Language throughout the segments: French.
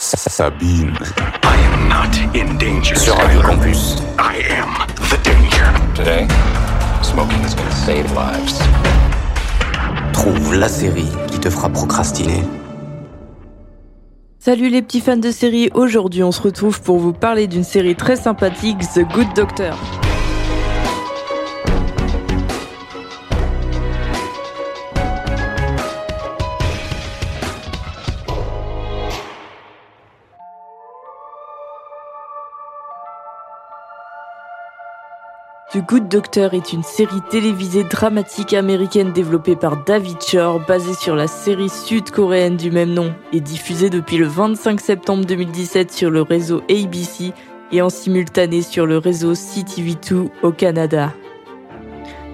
Sabine. I am not in danger. Sur Radio Campus. I am the danger. Today, smoking is gonna save lives. Trouve la série qui te fera procrastiner. Salut les petits fans de série, aujourd'hui on se retrouve pour vous parler d'une série très sympathique, The Good Doctor. The Good Doctor est une série télévisée dramatique américaine développée par David Shore, basée sur la série sud-coréenne du même nom et diffusée depuis le 25 septembre 2017 sur le réseau ABC et en simultané sur le réseau CTV2 au Canada.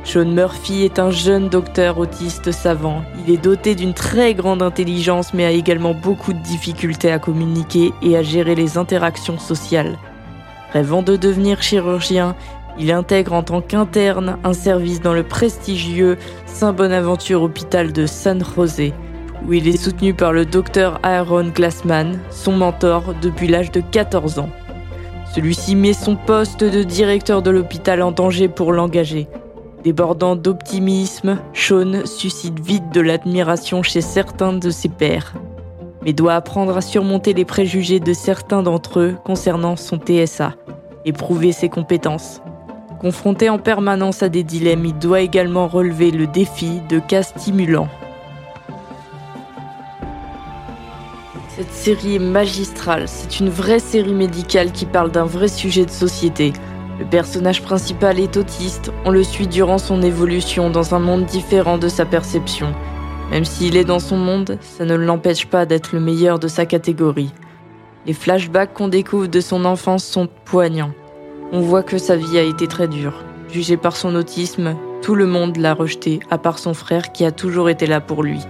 Sean Murphy est un jeune docteur autiste savant. Il est doté d'une très grande intelligence mais a également beaucoup de difficultés à communiquer et à gérer les interactions sociales. Rêvant de devenir chirurgien, il intègre en tant qu'interne un service dans le prestigieux Saint-Bonaventure Hôpital de San José, où il est soutenu par le docteur Aaron Glassman, son mentor depuis l'âge de 14 ans. Celui-ci met son poste de directeur de l'hôpital en danger pour l'engager. Débordant d'optimisme, Sean suscite vite de l'admiration chez certains de ses pairs, mais doit apprendre à surmonter les préjugés de certains d'entre eux concernant son TSA et prouver ses compétences. Confronté en permanence à des dilemmes, il doit également relever le défi de cas stimulants. Cette série est magistrale, c'est une vraie série médicale qui parle d'un vrai sujet de société. Le personnage principal est autiste, on le suit durant son évolution dans un monde différent de sa perception. Même s'il est dans son monde, ça ne l'empêche pas d'être le meilleur de sa catégorie. Les flashbacks qu'on découvre de son enfance sont poignants. On voit que sa vie a été très dure. Jugé par son autisme, tout le monde l'a rejeté, à part son frère qui a toujours été là pour lui.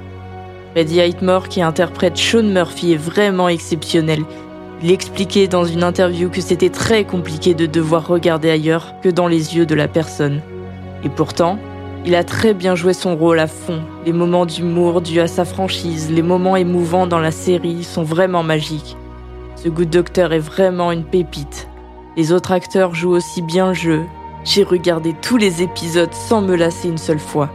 Freddie Highmore, qui interprète Sean Murphy, est vraiment exceptionnel. Il expliquait dans une interview que c'était très compliqué de devoir regarder ailleurs que dans les yeux de la personne. Et pourtant, il a très bien joué son rôle à fond. Les moments d'humour dus à sa franchise, les moments émouvants dans la série sont vraiment magiques. Ce Good Doctor est vraiment une pépite. Les autres acteurs jouent aussi bien le jeu. J'ai regardé tous les épisodes sans me lasser une seule fois.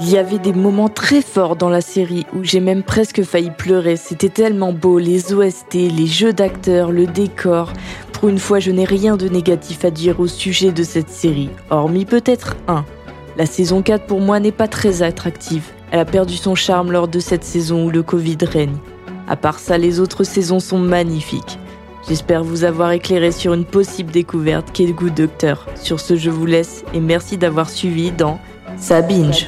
Il y avait des moments très forts dans la série où j'ai même presque failli pleurer. C'était tellement beau, les OST, les jeux d'acteurs, le décor. Pour une fois, je n'ai rien de négatif à dire au sujet de cette série, hormis peut-être un. La saison 4 pour moi n'est pas très attractive. Elle a perdu son charme lors de cette saison où le Covid règne. À part ça, les autres saisons sont magnifiques. J'espère vous avoir éclairé sur une possible découverte qu'est le Good Docteur. Sur ce, je vous laisse et merci d'avoir suivi dans Sabinge.